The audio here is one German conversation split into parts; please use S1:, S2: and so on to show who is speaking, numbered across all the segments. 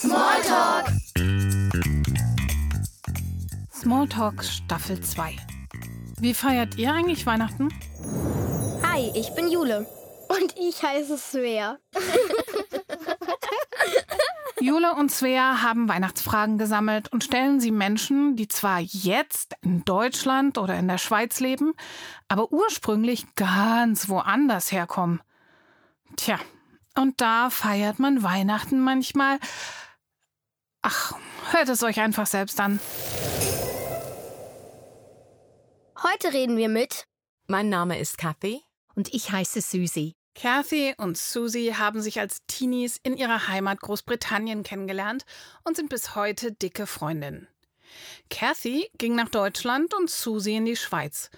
S1: Smalltalk.
S2: Smalltalk Staffel 2. Wie feiert ihr eigentlich Weihnachten?
S3: Hi, ich bin Jule. Und ich heiße Svea.
S2: Jule und Svea haben Weihnachtsfragen gesammelt und stellen sie Menschen, die zwar jetzt in Deutschland oder in der Schweiz leben, aber ursprünglich ganz woanders herkommen. Tja, und da feiert man Weihnachten manchmal. Ach, hört es euch einfach selbst an.
S3: Heute reden wir mit.
S4: Mein Name ist Kathy.
S5: Und ich heiße Susie.
S2: Kathy und Susie haben sich als Teenies in ihrer Heimat Großbritannien kennengelernt und sind bis heute dicke Freundinnen. Kathy ging nach Deutschland und Susie in die Schweiz.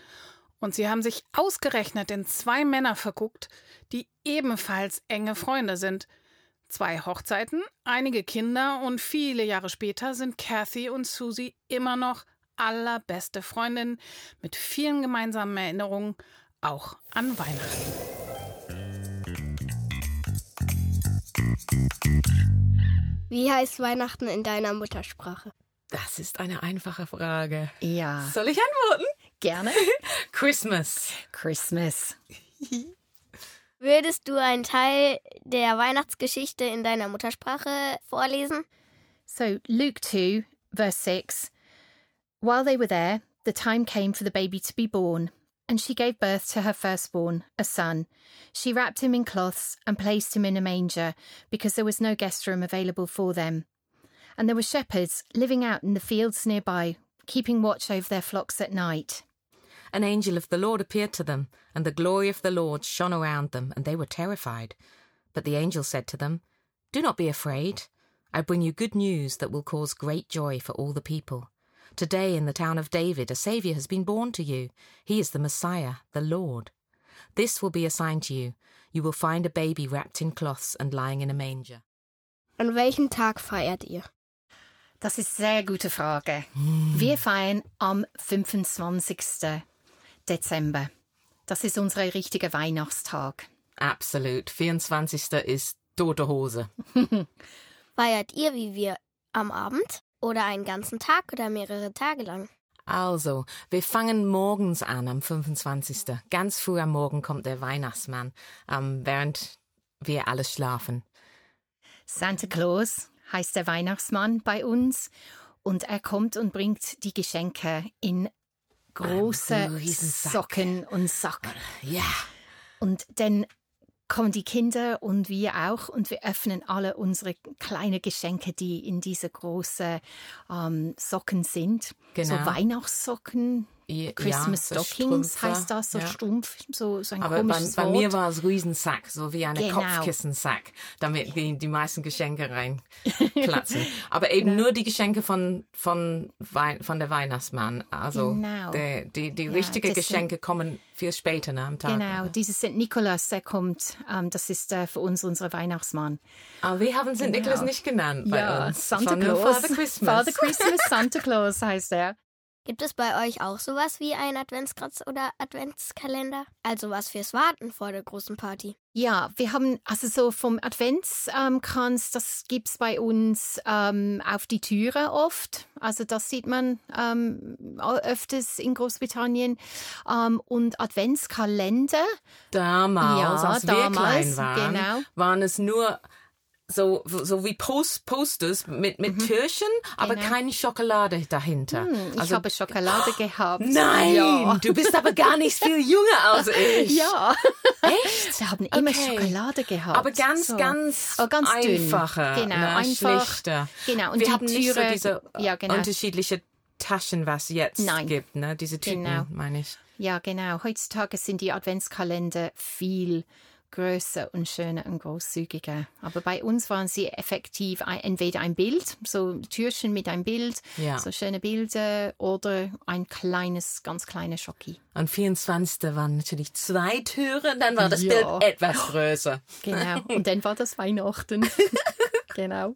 S2: Und sie haben sich ausgerechnet in zwei Männer verguckt, die ebenfalls enge Freunde sind. Zwei Hochzeiten, einige Kinder und viele Jahre später sind Kathy und Susie immer noch allerbeste Freundinnen mit vielen gemeinsamen Erinnerungen, auch an Weihnachten.
S3: Wie heißt Weihnachten in deiner Muttersprache?
S4: Das ist eine einfache Frage.
S5: Ja,
S4: Soll ich antworten?
S5: gerne.
S4: Christmas.
S5: Christmas.
S3: Würdest du einen Teil der Weihnachtsgeschichte in deiner Muttersprache vorlesen?
S5: So, Luke 2, verse 6. While they were there, the time came for the baby to be born, and she gave birth to her firstborn, a son. She wrapped him in cloths and placed him in a manger, because there was no guest room available for them. And there were shepherds living out in the fields nearby, keeping watch over their flocks at night.
S4: An angel of the Lord appeared to them, and the glory of the Lord shone around them, and they were terrified. But the angel said to them, Do not be afraid. I bring you good news that will cause great joy for all the people. Today in the town of David a Saviour has been born to you. He is the Messiah, the Lord. This will be a sign to you. You will find a baby wrapped in cloths and lying in a manger.
S3: An welchem Tag feiert ihr?
S5: Das ist eine sehr gute Frage. Wir feiern am 25. Dezember. Das ist unser richtiger Weihnachtstag.
S4: Absolut. 24. ist tote Hose.
S3: Feiert ihr wie wir am Abend? Oder einen ganzen Tag oder mehrere Tage lang?
S4: Also, wir fangen morgens an, am 25. Ganz früh am Morgen kommt der Weihnachtsmann, ähm, während wir alle schlafen.
S5: Santa Claus heißt der Weihnachtsmann bei uns und er kommt und bringt die Geschenke in große. Socken und Sack.
S4: Ja.
S5: Und dann kommen die Kinder und wir auch und wir öffnen alle unsere kleinen Geschenke, die in diese großen ähm, Socken sind.
S4: Genau.
S5: So Weihnachtssocken, Christmas
S4: so
S5: Stockings
S4: Strümpfe,
S5: heißt das, so
S4: ja.
S5: stumpf, so, so ein
S4: Aber bei,
S5: komisches
S4: bei
S5: Wort.
S4: mir war es Riesensack, so wie eine
S5: Genau.
S4: Kopfkissensack, damit die, die meisten Geschenke reinplatzen. Aber eben nur die Geschenke von, von, Wei von der Weihnachtsmann. Also
S5: Genau.
S4: der, die, die
S5: Ja,
S4: richtigen
S5: das sind-
S4: Geschenke kommen viel später ne, am Tag.
S5: Genau, dieses St. Nikolaus, der kommt, ähm, das ist äh, für uns unser Weihnachtsmann.
S4: Aber wir haben St. Nikolaus nicht genannt bei uns.
S5: Genau. Santa Claus.
S4: Father Christmas.
S5: Father Christmas, Santa Claus heißt er.
S3: Gibt es bei euch auch sowas wie ein Adventskranz oder Adventskalender? Also was fürs Warten vor der großen Party?
S5: Ja, wir haben also so vom Adventskranz, das gibt's bei uns ähm, auf die Türe oft. Also das sieht man ähm, öfters in Großbritannien. Ähm, und Adventskalender.
S4: Damals,
S5: Ja,
S4: als wir
S5: damals,
S4: klein waren,
S5: genau.
S4: waren es nur so, so wie Post Posters mit, mit Türchen, aber
S5: Genau.
S4: keine Schokolade dahinter.
S5: Hm, ich
S4: Also-
S5: habe Schokolade gehabt.
S4: Nein,
S5: Ja.
S4: du bist aber gar nicht viel jünger als ich.
S5: Ja,
S4: Echt?
S5: wir haben immer
S4: Okay.
S5: Schokolade gehabt.
S4: Aber ganz,
S5: So.
S4: ganz,
S5: Aber ganz dünn.
S4: einfache,
S5: Genau,
S4: ne,
S5: einfach.
S4: schlichter.
S5: Genau, und
S4: Wir
S5: die
S4: haben nicht so
S5: Türe-
S4: diese
S5: ja, genau.
S4: unterschiedliche Taschen, was jetzt
S5: Nein.
S4: gibt, ne? Diese Tüten,
S5: Genau.
S4: meine ich.
S5: Ja, genau. Heutzutage sind die Adventskalender viel größer und schöner und großzügiger. Aber bei uns waren sie effektiv ein, entweder ein Bild, so Türchen mit einem Bild,
S4: Ja.
S5: so schöne Bilder oder ein kleines, ganz kleines Schocki.
S4: Und 24. waren natürlich zwei Türen, dann war das
S5: Ja.
S4: Bild etwas größer.
S5: Genau. Und dann war das Weihnachten. genau.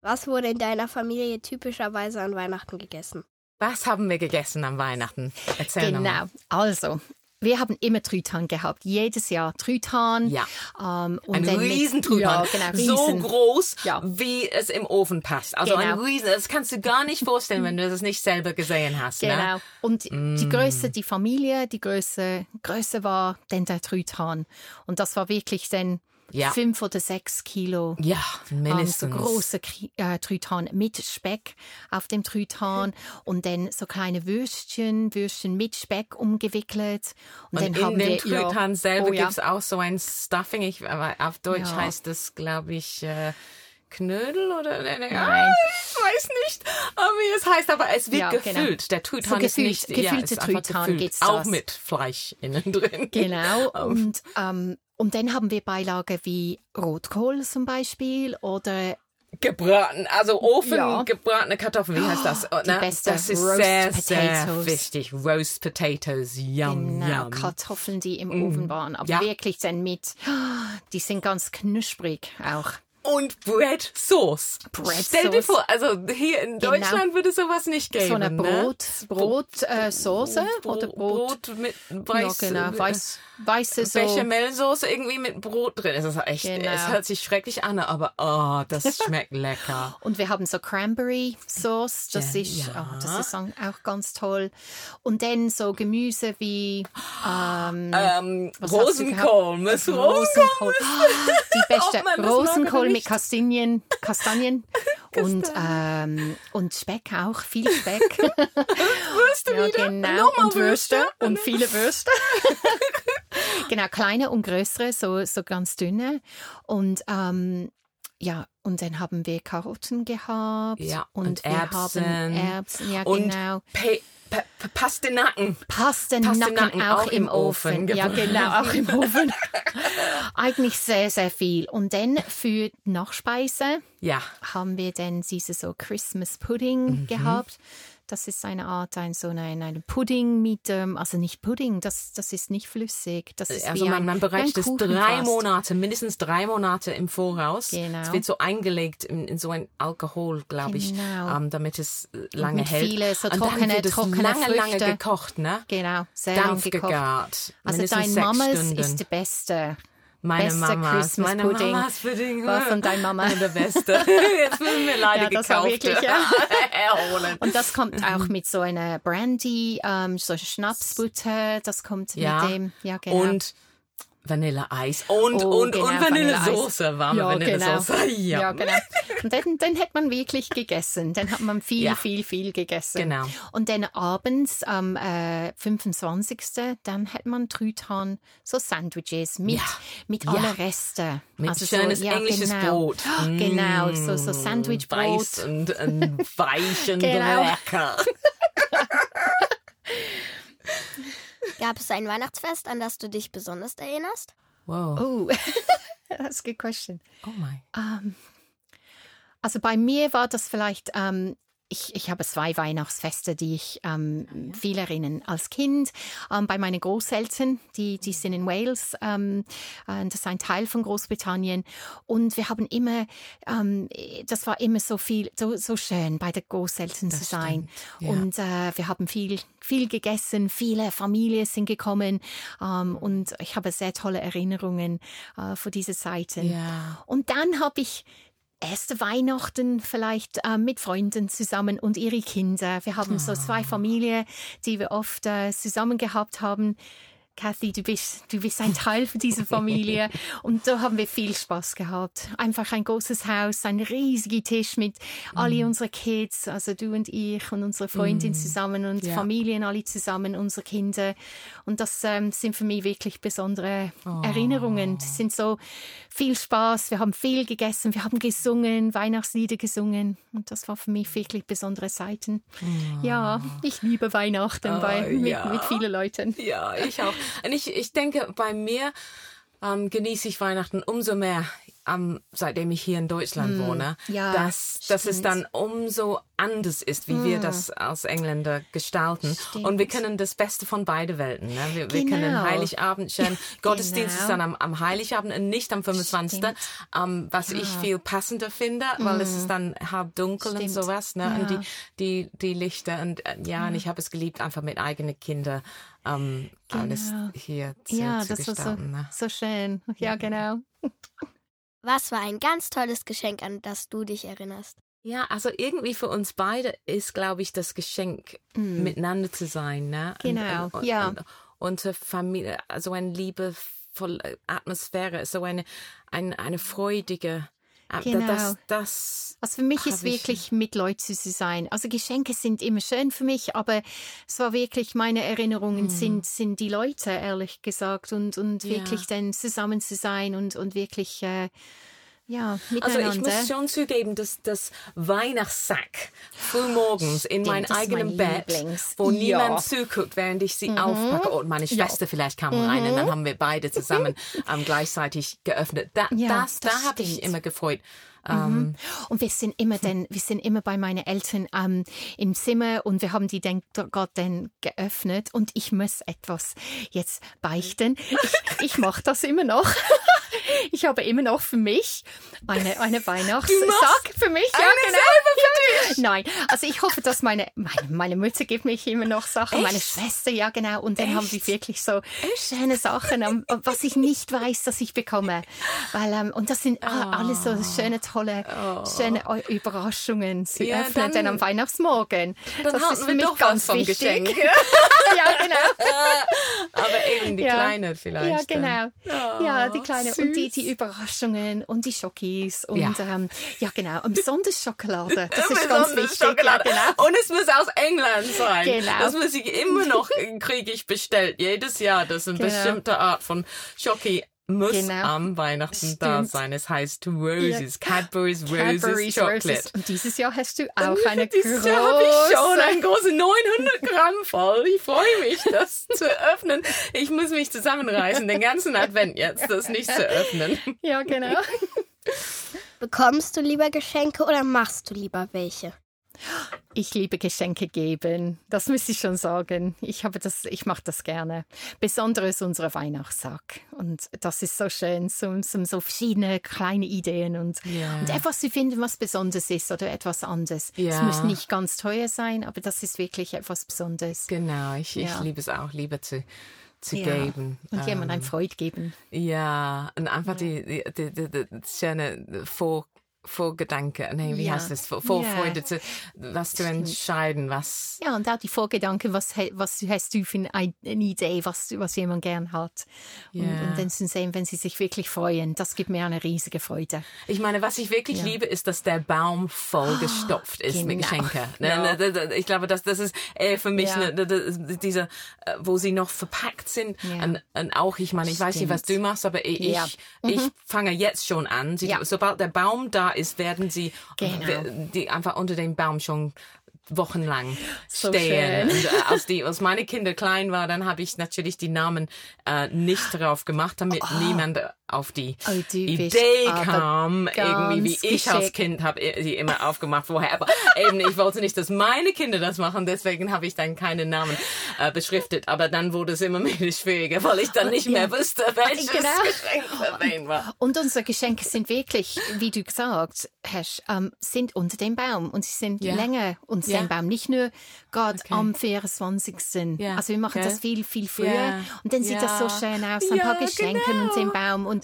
S3: Was wurde in deiner Familie typischerweise an Weihnachten gegessen?
S4: Was haben wir gegessen am Weihnachten? Erzähl
S5: Genau.
S4: nochmal.
S5: Also, wir haben immer Truthahn gehabt, jedes Jahr Truthahn.
S4: Ja.
S5: Ähm, und
S4: Ein Riesentruthahn.
S5: Ja, genau,
S4: So
S5: riesen.
S4: groß,
S5: Ja.
S4: wie es im Ofen passt. Also ein
S5: Genau.
S4: Riesen, das kannst du gar nicht vorstellen, wenn du das nicht selber gesehen hast.
S5: Genau.
S4: Ne?
S5: Und die Größe, die Familie, die Größe, Größe war dann der Truthahn. Und das war wirklich dann
S4: Ja.
S5: fünf oder sechs Kilo.
S4: Ja,
S5: Ähm, so
S4: mindestens.
S5: große äh, Truthahn mit Speck auf dem Truthahn und dann so kleine Würstchen, Würstchen mit Speck umgewickelt. Und,
S4: Und
S5: dann
S4: in
S5: haben
S4: dem
S5: wir
S4: Truthahn
S5: ja,
S4: selber
S5: oh, ja.
S4: gibt's auch so ein Stuffing. Ich, aber auf Deutsch
S5: Ja.
S4: heißt das, glaube ich, äh, Knödel oder ne, ne,
S5: Nein.
S4: Ah, ich weiß nicht, äh, wie es heißt, aber es wird
S5: Ja, genau.
S4: gefüllt. Der Truthahn
S5: So
S4: ist
S5: gefüllt-
S4: nicht ja,
S5: gefüllte
S4: ist einfach
S5: Truthahn
S4: gefüllt.
S5: gibt's
S4: auch
S5: das.
S4: mit Fleisch innen drin.
S5: Genau. Und, ähm, und dann haben wir Beilage wie Rotkohl zum Beispiel oder
S4: Gebraten, also Ofen
S5: Ja.
S4: gebratene Kartoffeln, wie heißt das? Oh,
S5: die beste
S4: das ist
S5: Roast
S4: sehr, sehr
S5: Potatoes.
S4: wichtig. Roast Potatoes, yum,
S5: genau,
S4: yum.
S5: Kartoffeln, die im Ofen waren. Aber
S4: Ja.
S5: wirklich dann mit, die sind ganz knusprig auch.
S4: Und Bread Sauce.
S5: Bread
S4: Stell dir
S5: Sauce.
S4: vor, also hier in
S5: Genau.
S4: Deutschland würde sowas nicht geben.
S5: So eine
S4: ne?
S5: Brot, Brot, äh, Soße oder Brot.
S4: Brot mit weiß,
S5: ja, genau, weiß, weiße so.
S4: Bechamelsoße irgendwie mit Brot drin. Es ist echt,
S5: Genau.
S4: es hört sich schrecklich an, aber oh, das schmeckt lecker.
S5: Und wir haben so Cranberry Sauce, das
S4: Ja,
S5: ist, oh, das ist auch ganz toll. Und dann so Gemüse wie ähm,
S4: Ähm, Rosenkohl? Miss
S5: Rosenkohl.
S4: Rosenkohl.
S5: Die beste
S4: man
S5: Rosenkohl mit. Kastanien, Kastanien und, ähm, und Speck auch, viel Speck.
S4: Würste
S5: ja,
S4: wieder.
S5: genau.
S4: Nochmal
S5: Und Würste
S4: Würste.
S5: und viele Würste. genau, kleine und größere, so, so ganz dünne. Und ähm, ja, und dann haben wir Karotten gehabt.
S4: Ja,
S5: und,
S4: und Erbsen.
S5: Erbsen, ja
S4: Und
S5: genau.
S4: Pe Pe Pe Pastinaken.
S5: Pastenacken,
S4: Pastinaken
S5: auch,
S4: auch
S5: im
S4: im
S5: Ofen.
S4: Ofen
S5: Ja,
S4: gebrannt.
S5: genau, auch im Ofen. Eigentlich sehr, sehr viel. Und dann für Nachspeise
S4: Ja.
S5: haben wir dann diese so Christmas
S4: Mhm.
S5: Pudding gehabt. Das ist eine Art, ein so ein, ein Pudding mit, ähm, also nicht Pudding, das, das ist nicht flüssig. Das ist
S4: Also man,
S5: ein,
S4: man bereitet es drei
S5: fast.
S4: Monate, mindestens drei Monate im Voraus.
S5: Genau.
S4: Es wird so eingelegt in, in so ein Alkohol, glaube ich,
S5: Genau.
S4: ähm, damit es äh, lange
S5: mit
S4: hält.
S5: viele so
S4: Und dann
S5: trockene-
S4: wird es
S5: trockene
S4: lange, lange
S5: Früchte.
S4: gekocht, ne?
S5: Genau, sehr
S4: Dampf
S5: gekocht.
S4: gegart.
S5: Also dein Mamas
S4: Stunden.
S5: ist der beste.
S4: Meine
S5: beste
S4: Mamas,
S5: Christmas
S4: meine
S5: Pudding
S4: Mamas Pudding
S5: war von deiner Mama.
S4: Der beste. Jetzt müssen wir leider
S5: Ja, das war
S4: gekauft
S5: wirklich, ja.
S4: erholen.
S5: Und das kommt auch mit so einer Brandy, ähm, so Schnapsbutter, das kommt
S4: Ja.
S5: mit dem, ja genau.
S4: Und Vanilleeis und,
S5: Oh,
S4: und,
S5: genau,
S4: und. Vanillesoße, warme
S5: ja,
S4: Vanillesoße.
S5: Genau.
S4: Ja.
S5: Ja, genau. Und dann, dann hat man wirklich gegessen. Dann hat man viel,
S4: Ja.
S5: viel, viel gegessen.
S4: Genau.
S5: Und dann abends am äh, 25. dann hat man Truthahn, so Sandwiches mit,
S4: Ja.
S5: mit
S4: Ja.
S5: alle Reste.
S4: Mit
S5: Also
S4: schönes
S5: so,
S4: englisches
S5: genau.
S4: Brot.
S5: Genau, so, so
S4: Mm,
S5: Sandwichbrot.
S4: Weiß und, und weich und
S5: Genau.
S4: lecker.
S3: Gab es ein Weihnachtsfest, an das du dich besonders erinnerst?
S4: Wow.
S5: Oh, that's a good question.
S4: Oh my.
S5: Ähm, also bei mir war das vielleicht, ähm, ich, ich habe zwei Weihnachtsfeste, die ich ähm, viel erinnern. Als Kind ähm, bei meinen Großeltern, die, die sind in Wales, ähm, äh, das ist ein Teil von Großbritannien. Und wir haben immer, ähm, das war immer so viel, so, so schön, bei den Großeltern zu sein.
S4: ja.
S5: Und äh, wir haben viel, viel gegessen, viele Familien sind gekommen. Ähm, und ich habe sehr tolle Erinnerungen äh, für diese Zeiten.
S4: Ja.
S5: Und dann habe ich erste Weihnachten vielleicht äh, mit Freunden zusammen und ihre Kinder. Wir haben so zwei Familien, die wir oft äh, zusammen gehabt haben. Kathy, du bist, du bist ein Teil von dieser Familie. Und da haben wir viel Spaß gehabt. Einfach ein großes Haus, ein riesiger Tisch mit alle unsere Kids, also du und ich und unsere Freundin zusammen und
S4: Ja.
S5: Familien alle zusammen, unsere Kinder. Und das ähm, sind für mich wirklich besondere Erinnerungen. Das sind so viel Spaß. Wir haben viel gegessen, wir haben gesungen, Weihnachtslieder gesungen. Und das war für mich wirklich besondere Zeiten. Ja, ich liebe Weihnachten bei, mit,
S4: ja.
S5: mit vielen Leuten.
S4: Ja, ich auch. Und ich, ich denke, bei mir ähm, genieße ich Weihnachten umso mehr ähm, seitdem ich hier in Deutschland wohne,
S5: Hm. ja,
S4: dass, dass es dann umso anders ist, wie wir das als Engländer gestalten.
S5: Stimmt.
S4: Und wir können das Beste von beiden Welten. Ne? Wir, wir können
S5: Genau.
S4: Heiligabend schön, Gottesdienst ist
S5: Genau.
S4: dann am, am Heiligabend und nicht am 25.
S5: Stimmt.
S4: Ähm, was ich viel passender finde, weil es ist dann halb dunkel und
S5: Stimmt.
S4: sowas. Ne? Und
S5: Ja.
S4: die, die, die Lichter und äh, ja, und ich habe es geliebt, einfach mit eigenen Kindern ähm, alles
S5: Genau.
S4: hier zu,
S5: Ja,
S4: zu
S5: das war so,
S4: gestalten. ne?
S5: so schön. Ja, genau.
S3: Was war ein ganz tolles Geschenk, an das du dich erinnerst?
S4: Ja, also irgendwie für uns beide ist, glaube ich, das Geschenk, miteinander zu sein. Ne?
S5: Mm. Genau,
S4: und, und,
S5: ja.
S4: Und, und Familie, also eine liebevolle Atmosphäre, so eine, eine, eine freudige. Äh,
S5: Genau.
S4: Das, das,
S5: Also für mich ist wirklich mit Leuten zu sein. Also Geschenke sind immer schön für mich, aber es war wirklich meine Erinnerungen sind sind die Leute ehrlich gesagt und und.
S4: Ja.
S5: wirklich dann zusammen zu sein und und wirklich äh, ja
S4: Also ich muss schon zugeben, dass das Weihnachtssack frühmorgens in meinem
S5: ist mein
S4: eigenen Bett,
S5: Lieblings.
S4: wo
S5: Ja. Mhm.
S4: niemand zuguckt, während ich sie aufpacke. Und meine Schwester vielleicht kam rein und dann haben wir beide zusammen ähm, gleichzeitig geöffnet. Da,
S5: Ja,
S4: das,
S5: das
S4: da habe ich immer gefreut. Ähm,
S5: Und wir sind immer dann, wir sind immer bei meinen Eltern ähm, im Zimmer und wir haben die dann Gott dann geöffnet und ich muss etwas jetzt beichten. Ich, ich mache das immer noch. Ich habe immer noch für mich eine, eine Weihnachtssack für mich. Ja, genau. Ja. Nein, also ich hoffe, dass meine, meine, meine Mutter gibt mich immer noch Sachen, meine Schwester, ja genau. Und dann haben wir wirklich so schöne Sachen, was ich nicht weiß, dass ich bekomme. Weil, ähm, und das sind a- alles so schöne, tolle, schöne Eu- Überraschungen zu
S4: Ja,
S5: öffnen,
S4: dann-
S5: am Weihnachtsmorgen.
S4: dann
S5: das ist für mich ganz
S4: vom
S5: wichtig.
S4: Geschenk.
S5: ja, genau.
S4: Aber eben die
S5: Ja.
S4: kleine vielleicht.
S5: Ja, genau. ja, die kleine und die,
S4: süß.
S5: die Überraschungen und die Schokis und
S4: Ja.
S5: ähm, ja genau. Und besonders Schokolade. Das ist ganz wichtig.
S4: Schokolade.
S5: Ja, genau.
S4: Und es muss aus England sein.
S5: Genau.
S4: Das muss ich immer noch, kriege ich bestellt. Jedes Jahr, dass eine
S5: Genau.
S4: bestimmte Art von Schoki muss
S5: Genau.
S4: am Weihnachten da
S5: Stimmt.
S4: sein. Es heißt Roses, Cadbury's Roses
S5: Cadbury's
S4: Chocolate.
S5: Roses. Und dieses Jahr hast du auch eine
S4: Dieses
S5: große.
S4: Jahr habe ich schon ein große 900 Gramm voll. Ich freue mich, das zu öffnen. Ich muss mich zusammenreißen, den ganzen Advent jetzt, das nicht zu öffnen.
S5: Ja, genau.
S3: Bekommst du lieber Geschenke oder machst du lieber welche?
S5: Ich liebe Geschenke geben. Das muss ich schon sagen. Ich habe das, ich mache das gerne. Besonders unser Weihnachtssack. Und das ist so schön, so, so, so verschiedene kleine Ideen und,
S4: Ja.
S5: und etwas zu finden, was besonders ist oder etwas anderes. Es
S4: Ja.
S5: muss nicht ganz teuer sein, aber das ist wirklich etwas Besonderes.
S4: Genau, ich, ich
S5: Ja.
S4: liebe es auch, lieber zu, zu
S5: Ja.
S4: geben.
S5: Und
S4: Ähm,
S5: ein Freude geben.
S4: Ja, und einfach die, die, die, die, die schöne Vor, Vorgedanke, nee, wie
S5: Ja.
S4: heißt das? Vor, Vorfreude,
S5: Ja.
S4: zu, was zu entscheiden, was.
S5: Ja, und auch die Vorgedanken, was, was hast du für eine, Idee, was, was jemand gern hat. Und,
S4: Ja.
S5: und dann zu sehen, wenn sie sich wirklich freuen, das gibt mir eine riesige Freude.
S4: Ich meine, was ich wirklich
S5: Ja.
S4: liebe, ist, dass der Baum voll gestopft ist mit
S5: genau.
S4: Geschenken. Ne,
S5: Ja.
S4: ne, Ich glaube, das, das ist eher für mich
S5: Ja.
S4: ne, da- da- diese, äh, wo sie noch verpackt sind. Und, und auch, ich meine, ich weiß nicht, was
S5: Stimmt.
S4: du machst, aber ich.
S5: Mhm.
S4: ich, fange jetzt schon an. Sobald der Baum da ist, werden sie
S5: Genau.
S4: die einfach unter dem Baum schon wochenlang
S5: So
S4: stehen.
S5: schön.
S4: Und, äh, als, die, als meine Kinder klein waren, dann habe ich natürlich die Namen äh, nicht drauf gemacht, damit niemand auf die
S5: Oh,
S4: Idee kam, irgendwie wie ich als. Kind habe sie immer aufgemacht vorher. Aber eben, ich wollte nicht, dass meine Kinder das machen, deswegen habe ich dann keine Namen äh, beschriftet. Aber dann wurde es immer mehr schwieriger, weil ich dann nicht mehr wusste, welches
S5: Genau.
S4: Geschenk für wen war.
S5: Und unsere Geschenke sind wirklich, wie du gesagt hast, ähm, sind unter dem Baum. Und sie sind
S4: Ja.
S5: länger unter
S4: Ja.
S5: dem Baum. Nicht nur gerade
S4: Okay.
S5: am 24.
S4: Ja.
S5: Also wir machen
S4: Gell?
S5: das viel, viel früher. Und dann sieht das so schön aus. Ein paar Geschenke
S4: genau.
S5: unter dem Baum. Und,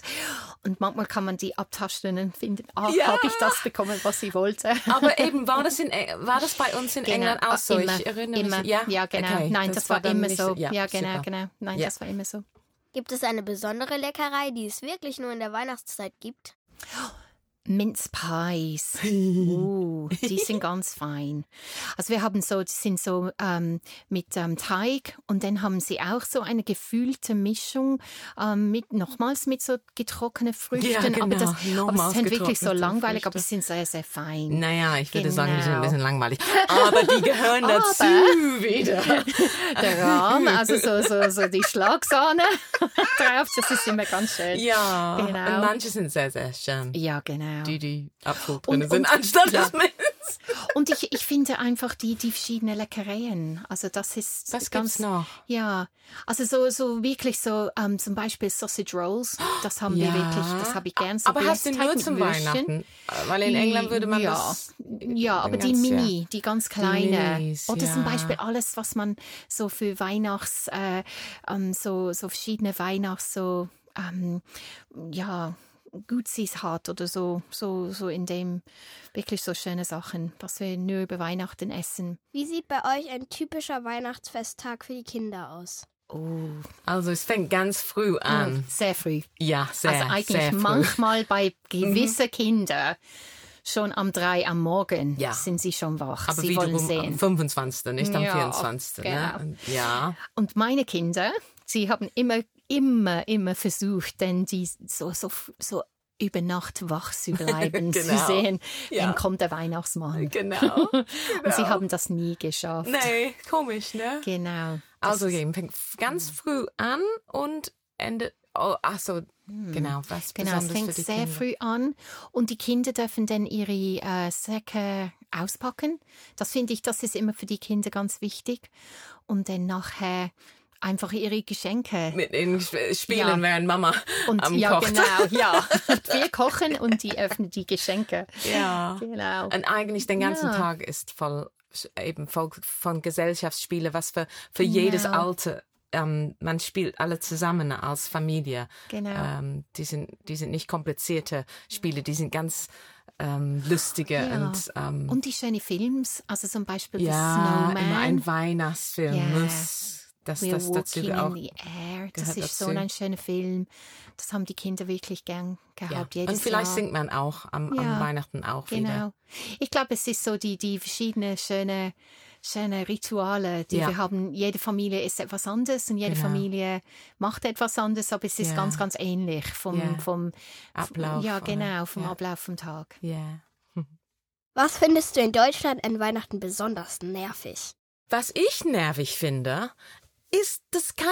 S5: und manchmal kann man die abtasten und finden, ah,
S4: Ja.
S5: habe ich das bekommen, was ich wollte.
S4: Aber eben, war das, in, war das bei uns in England auch so?
S5: immer,
S4: ich erinnere
S5: immer.
S4: mich. Ja,
S5: ja genau.
S4: Okay,
S5: Nein, das, war,
S4: dann
S5: immer
S4: nicht
S5: so. Ja, genau,
S4: super.
S5: genau. Nein,
S4: Ja.
S5: das war immer so.
S3: Gibt es eine besondere Leckerei, die es wirklich nur in der Weihnachtszeit gibt?
S5: Mince Pies. Uh, die sind ganz fein. Also wir haben so, die sind so ähm, mit ähm, Teig und dann haben sie auch so eine gefühlte Mischung ähm, mit nochmals mit so getrockneten Früchten.
S4: Ja, genau.
S5: Aber das, aber es sind wirklich so langweilig, aber
S4: Früchte.
S5: sie sind sehr, sehr fein.
S4: Naja, ich würde sagen, die sind ein
S5: Genau.
S4: bisschen langweilig. Aber die gehören dazu wieder.
S5: Der Rahm, also so, so, so die Schlagsahne drauf, das ist immer ganz schön.
S4: Ja,
S5: Genau.
S4: und manche sind sehr, sehr schön.
S5: Ja, genau.
S4: Die, die Apfel drin
S5: Und-
S4: sind,
S5: und-
S4: anstatt
S5: ja.
S4: das Minz.
S5: Und ich, ich finde einfach die, die verschiedenen Leckereien. Also das ist
S4: Was
S5: ganz
S4: gibt's noch?
S5: Ja, also so, so wirklich so ähm, zum Beispiel Sausage Rolls. Das haben wir
S4: Ja.
S5: wirklich, das habe ich gern. So
S4: Aber hast du nur zum. Weihnachten? Weil in England würde man
S5: ja.
S4: das...
S5: Ja, aber die
S4: ganz,
S5: Mini, die ganz kleine.
S4: Minis,
S5: Oder zum. Beispiel alles, was man so für Weihnachts, äh, ähm, so, so verschiedene Weihnachts, so, ähm, ja, Gutsis hat oder so, so, so in dem wirklich so schöne Sachen, was wir nur über Weihnachten essen.
S3: Wie sieht bei euch ein typischer Weihnachtsfesttag für die Kinder aus?
S5: Oh,
S4: Also es fängt ganz früh an.
S5: sehr früh.
S4: Ja, sehr,
S5: also eigentlich
S4: sehr früh. Mhm.
S5: manchmal bei gewissen Kindern schon am drei am Morgen
S4: Ja.
S5: sind sie schon wach.
S4: Aber
S5: sie wollen sehen.
S4: am 25., nicht am
S5: Ja,
S4: 24.
S5: genau.
S4: Ne? Ja.
S5: Und meine Kinder, sie haben immer, immer, immer versucht, denn die so, so, so über Nacht wach zu bleiben, zu
S4: Genau.
S5: sehen,
S4: Ja.
S5: dann kommt der Weihnachtsmann.
S4: Genau.
S5: Und sie haben das nie geschafft.
S4: nee, komisch, ne?
S5: Genau.
S4: Also eben, fängt ganz früh an und endet... Oh, ach so, genau. Was
S5: Genau, es fängt sehr
S4: Kinder.
S5: früh an und die Kinder dürfen dann ihre äh, Säcke auspacken. Das finde ich, das ist immer für die Kinder ganz wichtig. Und dann nachher einfach ihre Geschenke.
S4: Mit ihnen sp- spielen,
S5: Ja.
S4: während Mama
S5: Und
S4: am
S5: ja,
S4: kocht.
S5: genau, ja. Wir kochen und die öffnen die Geschenke.
S4: Ja.
S5: Genau.
S4: Und eigentlich den ganzen
S5: Ja.
S4: Tag ist voll eben voll von Gesellschaftsspiele, was für, für jedes
S5: Genau.
S4: Alter. Ähm, man spielt alle zusammen als Familie.
S5: Genau.
S4: Ähm, die, sind, die sind nicht komplizierte Spiele, die sind ganz ähm, lustige
S5: Ja.
S4: und, ähm,
S5: Und die schönen Films, also zum Beispiel
S4: ja,
S5: Snowman.
S4: immer ein Weihnachtsfilm
S5: Ja.
S4: Muss. Das,
S5: We're
S4: das dazu auch.
S5: in the Air. Das ist so
S4: dazu.
S5: ein schöner Film. Das haben die Kinder wirklich gern
S4: Ja.
S5: gehabt. Jedes
S4: Und vielleicht
S5: Jahr.
S4: singt man auch am, am
S5: Ja,
S4: Weihnachten auch wieder.
S5: Genau. Ich glaube, es ist so die, die verschiedenen schöne, schöne Rituale, die
S4: Ja.
S5: wir haben. Jede Familie ist etwas anderes und jede
S4: Genau.
S5: Familie macht etwas anderes, aber es ist
S4: Ja.
S5: ganz, ganz ähnlich vom,
S4: Ja.
S5: vom
S4: Ablauf,
S5: Ja, genau, vom
S4: Ja.
S5: Ablauf vom Tag.
S4: Ja.
S3: Was findest du in Deutschland an Weihnachten besonders nervig?
S4: Was ich nervig finde, ist, dass kein,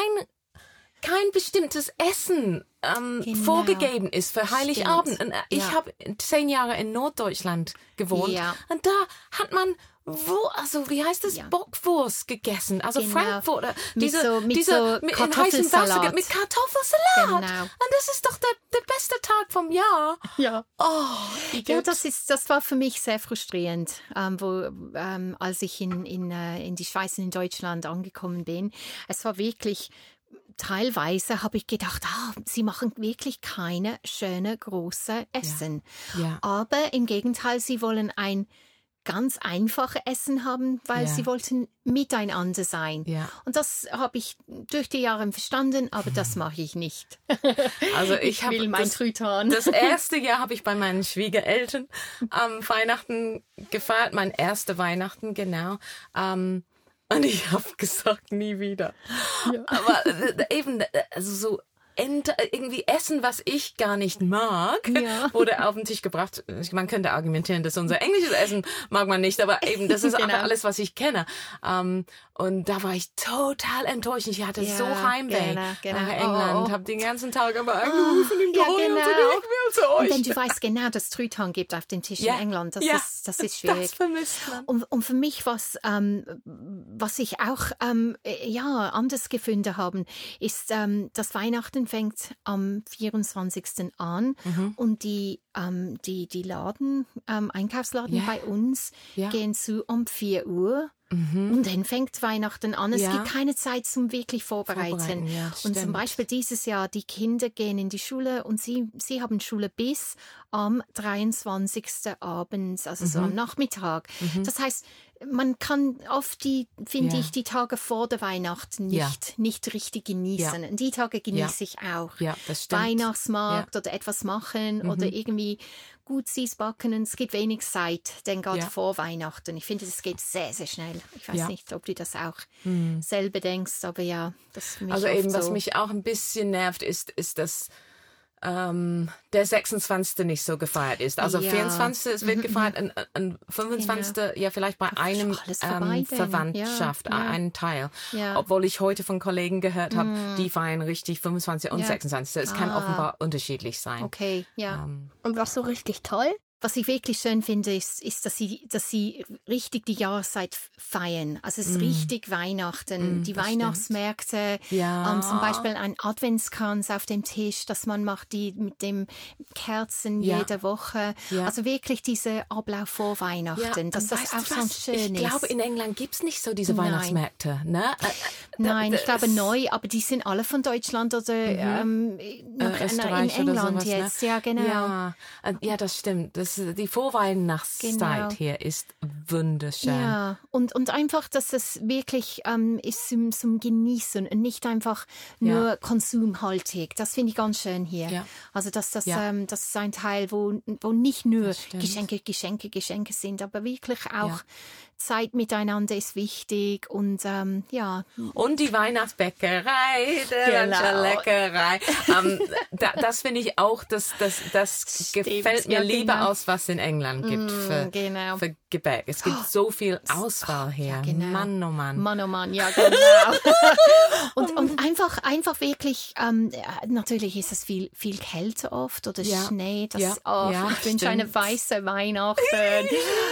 S4: kein bestimmtes Essen ähm,
S5: Genau.
S4: vorgegeben ist für Heiligabend. Und, äh, ich
S5: Ja.
S4: habe zehn Jahre in Norddeutschland gewohnt
S5: Ja.
S4: und da hat man wo, also wie heißt das,
S5: Ja.
S4: Bockwurst gegessen, also
S5: Genau.
S4: Frankfurter,
S5: Mit
S4: diese,
S5: so- mit
S4: diese
S5: so
S4: mit heißem Wasser mit Kartoffelsalat.
S5: Genau.
S4: Und das ist doch der, der beste Tag vom Jahr.
S5: Ja.
S4: Oh,
S5: Ja, das ist, das war für mich sehr frustrierend, ähm, wo, ähm, als ich in, in, äh, in die Schweiz und in Deutschland angekommen bin. Es war wirklich, teilweise habe ich gedacht, ah, sie machen wirklich keine schöne große Essen.
S4: Ja.
S5: Aber im Gegenteil, sie wollen ein ganz einfaches Essen haben, weil
S4: Ja.
S5: sie wollten miteinander sein.
S4: Ja.
S5: Und das habe ich durch die Jahre verstanden, aber das mache ich nicht.
S4: Also ich, hab
S5: will mein
S4: das-
S5: Truthahn.
S4: Das erste Jahr habe ich bei meinen Schwiegereltern am Weihnachten gefeiert, mein erster Weihnachten, genau. Ähm, und ich habe gesagt, nie wieder. Aber äh, eben, äh, also so Ent irgendwie Essen, was ich gar nicht mag,
S5: Ja.
S4: wurde auf den Tisch gebracht. Man könnte argumentieren, dass unser englisches Essen mag man nicht, aber eben, das ist
S5: Genau.
S4: einfach alles, was ich kenne. Ähm, und da war ich total enttäuscht. Ich hatte
S5: Ja,
S4: so Heimweh
S5: genau, genau.
S4: nach
S5: Oh,
S4: England,
S5: oh.
S4: habe den ganzen Tag aber angerufen und
S5: ja,
S4: und so,
S5: genau.
S4: ich will zu euch.
S5: Und wenn du weißt genau, dass Truthahn gibt auf dem Tisch
S4: Ja,
S5: in England, das, ist, das ist schwierig.
S4: Das vermisst man.
S5: Und, und für mich, was, ähm, was ich auch ähm, äh, ja, anders gefunden habe, ist, ähm, dass Weihnachten fängt am 24. an
S4: Mhm.
S5: und die, ähm, die, die Laden, ähm, Einkaufsladen
S4: Ja.
S5: bei uns
S4: Ja.
S5: gehen zu um 4 Uhr. Und dann fängt Weihnachten an. Es
S4: Ja.
S5: gibt keine Zeit zum wirklich Vorbereiten.
S4: Vorbereiten, ja,
S5: und zum. Beispiel dieses Jahr, die Kinder gehen in die Schule und sie, sie haben Schule bis am 23. abends, also
S4: Mhm.
S5: so am Nachmittag. Das heißt, man kann oft die, finde
S4: Ja.
S5: ich, die Tage vor der Weihnachten
S4: Ja.
S5: nicht, nicht richtig genießen. Die Tage genieße ich auch.
S4: Ja, das stimmt.
S5: Weihnachtsmarkt oder etwas machen oder irgendwie wie gut sie es backen und es gibt wenig Zeit, denn gerade
S4: Ja.
S5: vor Weihnachten. Ich finde, es geht sehr, sehr schnell. Ich weiß
S4: Ja.
S5: nicht, ob du das auch selber denkst, aber ja, das ist
S4: Also eben, was
S5: so.
S4: mich auch ein bisschen nervt, ist, ist dass ähm, der 26. nicht so gefeiert ist. Also
S5: Ja.
S4: 24. es wird gefeiert, und, und 25. ja vielleicht bei einem ähm. Verwandtschaft,
S5: Ja,
S4: einen Teil.
S5: Ja.
S4: Obwohl ich heute von Kollegen gehört habe, die feiern richtig 25 und
S5: Ja.
S4: 26. Es kann
S5: Ah.
S4: offenbar unterschiedlich sein.
S5: Okay, ja.
S4: Ähm,
S3: Und was so richtig toll?
S5: Was ich wirklich schön finde, ist, ist dass, sie, dass sie richtig die Jahreszeit feiern. Also es ist richtig Weihnachten.
S4: Mm,
S5: die Weihnachtsmärkte,
S4: Ja.
S5: ähm, zum Beispiel ein Adventskranz auf dem Tisch, dass man macht, die mit dem Kerzen
S4: Ja.
S5: jede Woche.
S4: Ja.
S5: Also wirklich dieser Ablauf vor Weihnachten, dass das auch so schön
S4: Ich
S5: ist.
S4: glaube, in England gibt's nicht so diese
S5: Nein.
S4: Weihnachtsmärkte. Ne? Äh, äh,
S5: Nein, ich glaube neu, aber die sind alle von Deutschland oder ähm,
S4: äh,
S5: nach, in England
S4: sowas,
S5: jetzt.
S4: Ne?
S5: Ja, genau.
S4: Ja, äh, ja, das stimmt. Das, die Vorweihnachtszeit
S5: Genau.
S4: hier ist wunderschön.
S5: Ja, und, und einfach, dass es wirklich ähm, ist zum, zum Genießen und nicht einfach nur
S4: Ja.
S5: konsumhaltig. Das finde ich ganz schön hier.
S4: Ja.
S5: Also, dass das,
S4: Ja.
S5: ähm, das ist ein Teil, wo, wo nicht nur
S4: Das.
S5: Geschenke, Geschenke, Geschenke sind, aber wirklich auch. Zeit miteinander ist wichtig und ähm, ja,
S4: Und die Weihnachtsbäckerei, der
S5: Genau.
S4: Leckerei. ähm, da, das finde ich auch, das, das, das gefällt mir
S5: ja,
S4: lieber
S5: genau.
S4: aus, was es in England gibt für,
S5: genau.
S4: für Gebäck. Es gibt so viel Auswahl hier.
S5: genau.
S4: Mann, oh Mann.
S5: Mann, oh Mann, ja, genau. und, und einfach, einfach wirklich, ähm, ja, natürlich ist es viel, viel Kälte oft oder
S4: Ja.
S5: Schnee. Das,
S4: Ja.
S5: oh,
S4: Ja,
S5: ich wünsche eine weiße Weihnachten.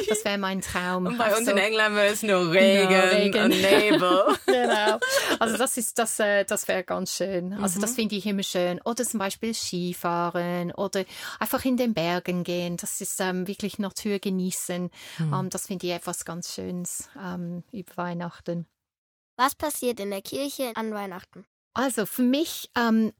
S5: Das wäre mein Traum.
S4: Und bei uns
S5: Also,
S4: in England wird es nur Regen,
S5: Regen.
S4: und Nebel.
S5: Genau. Also das ist das, äh, das wäre ganz schön. Also
S4: Mhm.
S5: das finde ich immer schön. Oder zum Beispiel Skifahren oder einfach in den Bergen gehen. Das ist ähm, wirklich Natur genießen.
S4: Mhm.
S5: Ähm, das finde ich etwas ganz Schönes ähm, über Weihnachten.
S3: Was passiert in der Kirche an Weihnachten?
S5: Also für mich, ähm,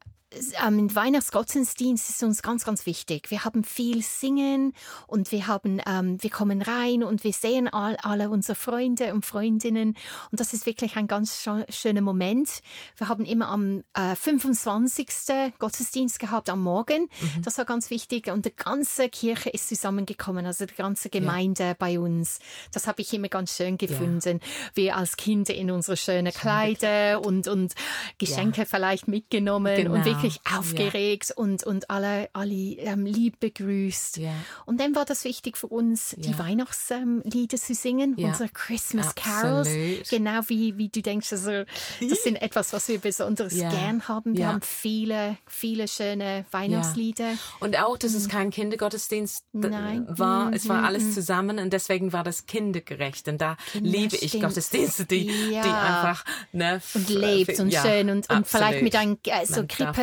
S5: ähm, Weihnachtsgottesdienst ist uns ganz, ganz wichtig. Wir haben viel Singen und wir haben, ähm, wir kommen rein und wir sehen all, alle unsere Freunde und Freundinnen und das ist wirklich ein ganz schöner Moment. Wir haben immer am äh, 25. Gottesdienst gehabt am Morgen. Das war ganz wichtig und die ganze Kirche ist zusammengekommen, also die ganze Gemeinde bei uns. Das habe ich immer ganz schön gefunden. Wir als Kinder in unsere schönen Kleider und, und Geschenke vielleicht mitgenommen und
S4: Genau.
S5: Wirklich aufgeregt und, und alle, alle ähm, lieb begrüßt.
S4: Ja.
S5: Und dann war das wichtig für uns, die
S4: Ja.
S5: Weihnachtslieder zu singen,
S4: Ja.
S5: unsere Christmas Carols.
S4: Absolut.
S5: Genau wie, wie du denkst, also, das sind etwas, was wir besonders
S4: Ja.
S5: gern haben. Wir
S4: Ja.
S5: haben viele, viele schöne Weihnachtslieder.
S4: Und auch, dass es kein Kindergottesdienst
S5: Nein.
S4: war. Es war alles zusammen und deswegen war das kindergerecht. Und da liebe ich
S5: stimmt.
S4: Gottesdienste, die, die
S5: Ja.
S4: einfach ne,
S5: und lebt und
S4: ja,
S5: schön und, und vielleicht mit einem äh, so Krippe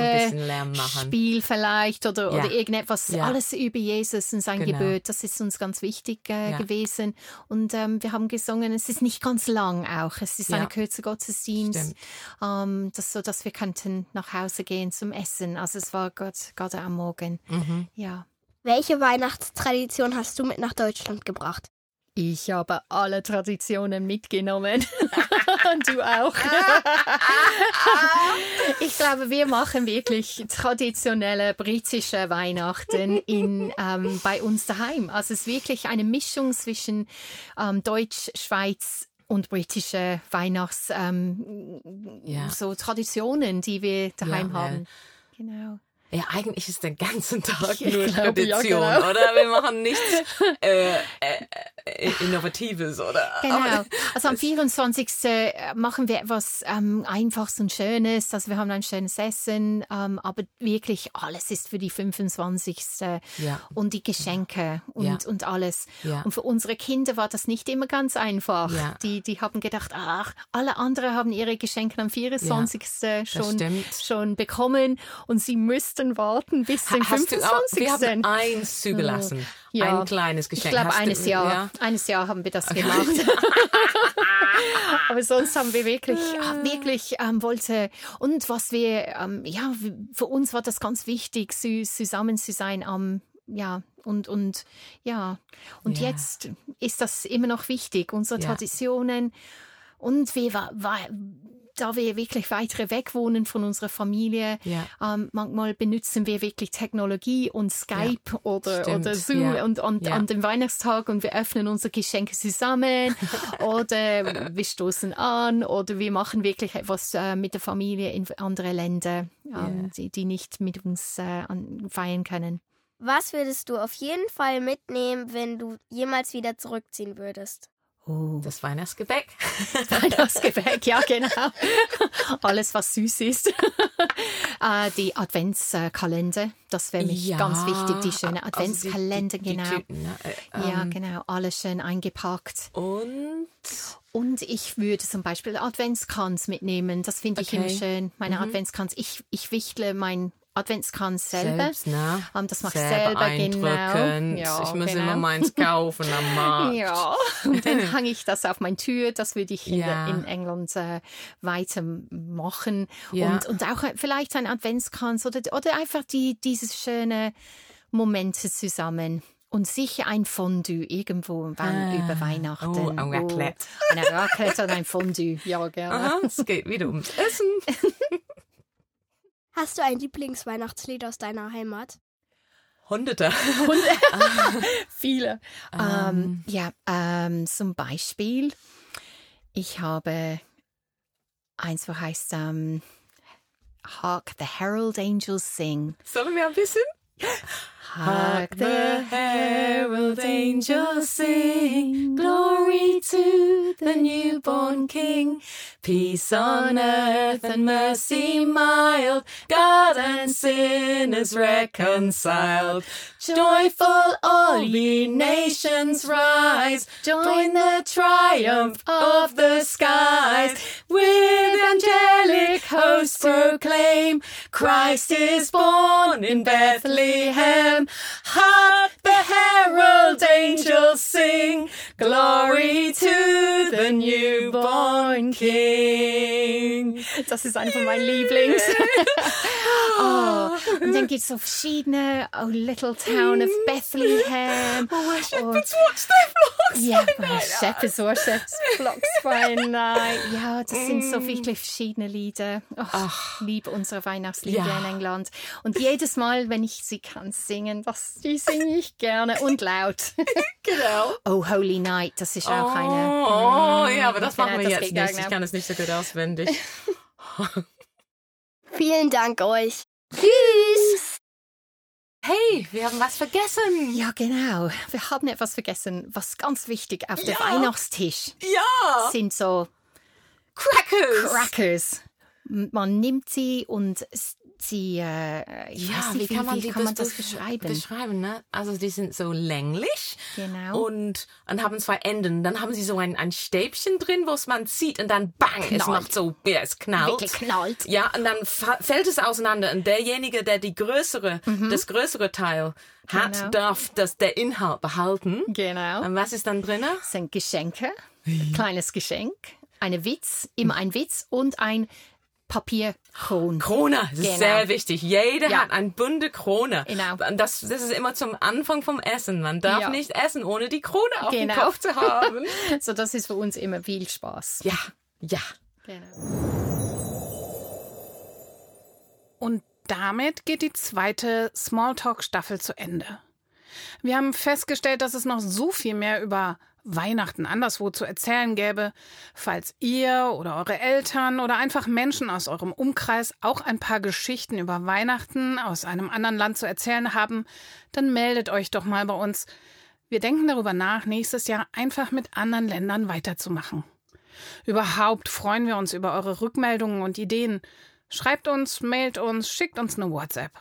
S4: machen.
S5: Spiel vielleicht oder,
S4: Ja.
S5: oder irgendetwas
S4: Ja.
S5: alles über Jesus und sein
S4: Genau.
S5: Gebet das ist uns ganz wichtig äh,
S4: Ja.
S5: gewesen und ähm, wir haben gesungen es ist nicht ganz lang auch es ist
S4: Ja.
S5: ein kürzer Gottesdienst ähm, das so dass wir könnten nach Hause gehen zum Essen also es war Gott gerade am Morgen
S4: Mhm.
S5: ja
S3: Welche Weihnachtstradition hast du mit nach Deutschland gebracht?
S5: Ich habe alle Traditionen mitgenommen. Und du auch. ich glaube, wir machen wirklich traditionelle britische Weihnachten in, ähm, bei uns daheim. Also es ist wirklich eine Mischung zwischen ähm, Deutsch, Schweiz und britische Weihnachts ähm,
S4: Ja.
S5: so Traditionen, die wir daheim
S4: Ja, ja.
S5: haben. Genau.
S4: Ja, eigentlich ist der ganze Tag
S5: Ich
S4: nur
S5: glaube, ja,
S4: Tradition,
S5: genau.
S4: oder? Wir machen nichts äh, äh, äh, Innovatives, oder?
S5: Genau. Also am 24. machen wir etwas ähm, Einfaches und Schönes. Also wir haben ein schönes Essen, ähm, aber wirklich alles ist für die 25.
S4: Ja.
S5: Und die Geschenke und,
S4: Ja.
S5: und alles. Und für unsere Kinder war das nicht immer ganz einfach. Die, die haben gedacht, ach, alle anderen haben ihre Geschenke am 24. schon, schon bekommen und sie müssten warten bis zum
S4: Hast du
S5: 25.
S4: auch, wir haben eins zugelassen.
S5: Ja.
S4: Ein kleines Geschenk.
S5: Ich glaube,
S4: du-
S5: eines Jahr.
S4: Ja?
S5: Eines Jahr haben wir das gemacht. Aber sonst haben wir wirklich, ah, wirklich ähm, wollte und was wir, ähm, ja, für uns war das ganz wichtig, zu, zusammen zu sein am, ja, und, und, ja. Und
S4: Ja.
S5: jetzt ist das immer noch wichtig, unsere. Traditionen. Und wir war, war da wir wirklich weiter weg wohnen von unserer Familie,
S4: Ja.
S5: ähm, manchmal benutzen wir wirklich Technologie und Skype oder,
S4: stimmt,
S5: oder Zoom
S4: ja.
S5: und, und
S4: Ja.
S5: an dem Weihnachtstag und wir öffnen unsere Geschenke zusammen oder wir stoßen an oder wir machen wirklich etwas äh, mit der Familie in andere Länder, ähm, die, die nicht mit uns äh, an, feiern können.
S3: Was würdest du auf jeden Fall mitnehmen, wenn du jemals wieder zurückziehen würdest?
S5: Oh.
S4: Das Weihnachtsgebäck.
S5: Weihnachtsgebäck, ja genau. Alles, was süß ist. äh, die Adventskalender, das wäre mich
S4: Ja,
S5: ganz wichtig, die schöne
S4: also die-
S5: Adventskalender,
S4: die, die,
S5: genau.
S4: Tüten, ne? Äh,
S5: ja,
S4: ähm,
S5: genau, alles schön eingepackt.
S4: Und
S5: Und ich würde zum Beispiel Adventskranz mitnehmen. Das finde ich
S4: Okay.
S5: immer schön. Meine
S4: Mhm.
S5: Adventskranz. Ich, ich wichtle mein Adventskranz selber.
S4: selbst, ne?
S5: Ähm, das mache ich selber, genau. Ja,
S4: ich muss
S5: genau.
S4: immer meins kaufen am Markt.
S5: Ja, und dann hänge ich das auf meine Tür. Das würde ich in,
S4: Ja.
S5: in England äh, weitermachen.
S4: Ja.
S5: Und, und auch vielleicht ein Adventskranz oder, oder einfach die, dieses schöne Momente zusammen. Und sicher ein Fondue irgendwo
S4: Ah.
S5: über Weihnachten.
S4: Oh, ein Raclette.
S5: Oh, eine Raclette und ein Fondue. Ja, gerne.
S4: Aha, es geht wieder ums Essen.
S3: Hast du ein Lieblingsweihnachtslied aus deiner Heimat?
S4: Hunderte.
S5: Viele.
S4: Ähm.
S5: Ähm, ja, ähm, zum Beispiel, ich habe eins, wo heißt ähm, Hark the Herald Angels Sing.
S4: Sollen wir ein bisschen?
S5: Hark the herald angels sing, glory to the newborn King. Peace on earth and mercy mild, God and sinners reconciled. Joyful all ye nations rise, join the triumph of the skies. With angelic hosts proclaim, Christ is born in Bethlehem. Hark the herald angels sing, glory to the newborn King. Das ist einer von meinen Lieblings. oh, und dann gibt es so verschiedene, Oh Little Town of Bethlehem.
S4: Oh,
S5: Oh.
S4: shepherd's watch their flocks.
S5: Ja,
S4: by night.
S5: Shepherds Worship, Flocks by Night. Ja, das sind so wirklich verschiedene Lieder. Oh, ich liebe unsere Weihnachtslieder
S4: Ja.
S5: in England. Und jedes Mal, wenn ich sie kann singen, das, die singe ich gerne und laut.
S4: Genau.
S5: Oh, Holy Night, das ist auch eine.
S4: Oh, ja, aber das
S5: Genau,
S4: machen wir
S5: das
S4: jetzt nicht. Ich kann es nicht so gut auswendig.
S3: Vielen Dank euch. Tschüss.
S4: Hey, wir haben was vergessen.
S5: Ja, genau. Wir haben etwas vergessen, was ganz wichtig auf dem
S4: Ja.
S5: Weihnachtstisch
S4: Ja,
S5: sind so
S4: Crackers.
S5: Crackers. Man nimmt sie und sie, äh, ich
S4: Ja,
S5: weiß nicht,
S4: wie kann man, die
S5: kann man
S4: das
S5: das
S4: besch-
S5: beschreiben?
S4: beschreiben ne? Also die sind so länglich
S5: Genau.
S4: und, und haben zwei Enden. Dann haben sie so ein, ein Stäbchen drin, wo es man zieht und dann bang, es
S5: Knallt.
S4: macht so, ja, es knallt.
S5: Wirklich knallt.
S4: Ja, und dann fällt es auseinander und derjenige, der die größere, das größere Teil hat,
S5: Genau.
S4: darf das, der Inhalt behalten.
S5: Genau.
S4: Und was ist dann drin?
S5: Das sind Geschenke, ein kleines Geschenk, eine Witz, immer ein Witz und ein Papierkron.
S4: Krone, das ist
S5: Genau.
S4: sehr wichtig. Jeder
S5: Ja.
S4: hat eine bunte Krone.
S5: Genau.
S4: Und das, das ist immer zum Anfang vom Essen. Man darf
S5: Ja.
S4: nicht essen, ohne die Krone auf
S5: Genau.
S4: dem Kopf zu haben.
S5: So, das ist für uns immer viel Spaß.
S4: ja, ja.
S5: Genau.
S2: Und damit geht die zweite Smalltalk-Staffel zu Ende. Wir haben festgestellt, dass es noch so viel mehr über Weihnachten anderswo zu erzählen gäbe. Falls ihr oder eure Eltern oder einfach Menschen aus eurem Umkreis auch ein paar Geschichten über Weihnachten aus einem anderen Land zu erzählen haben, dann meldet euch doch mal bei uns. Wir denken darüber nach, nächstes Jahr einfach mit anderen Ländern weiterzumachen. Überhaupt freuen wir uns über eure Rückmeldungen und Ideen. Schreibt uns, mailt uns, schickt uns eine WhatsApp.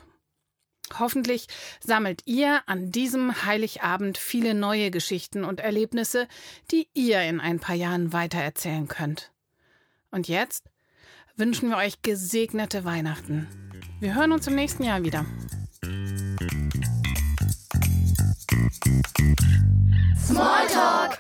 S2: Hoffentlich sammelt ihr an diesem Heiligabend viele neue Geschichten und Erlebnisse, die ihr in ein paar Jahren weitererzählen könnt. Und jetzt wünschen wir euch gesegnete Weihnachten. Wir hören uns im nächsten Jahr wieder.
S3: Smalltalk.